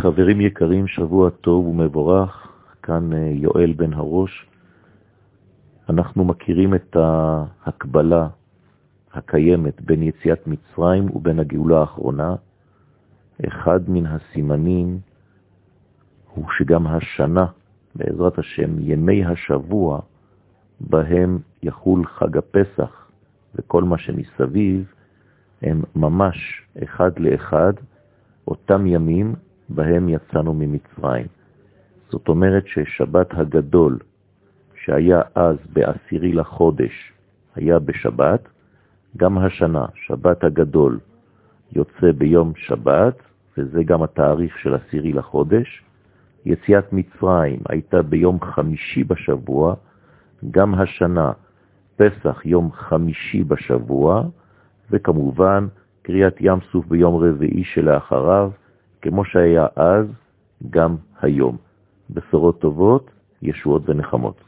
חברים יקרים, שבוע טוב ומבורך, כאן אה, יואל בן הראש. אנחנו מכירים את ההקבלה הקיימת בין יציאת מצרים ובין הגאולה האחרונה. אחד מן הסימנים הוא שגם השנה, בעזרת השם, ימי השבוע, בהם יחול חג הפסח וכל מה שמסביב, הם ממש אחד לאחד אותם ימים בהם יצאנו ממצרים. זאת אומרת ששבת הגדול, שהיה אז בעשירי לחודש, היה בשבת, גם השנה, שבת הגדול, יוצא ביום שבת, וזה גם התאריך של עשירי לחודש. יציאת מצרים הייתה ביום חמישי בשבוע, גם השנה, פסח יום חמישי בשבוע, וכמובן קריאת ים סוף ביום רביעי שלאחריו, כמו שהיה אז, גם היום. בשורות טובות, ישועות ונחמות.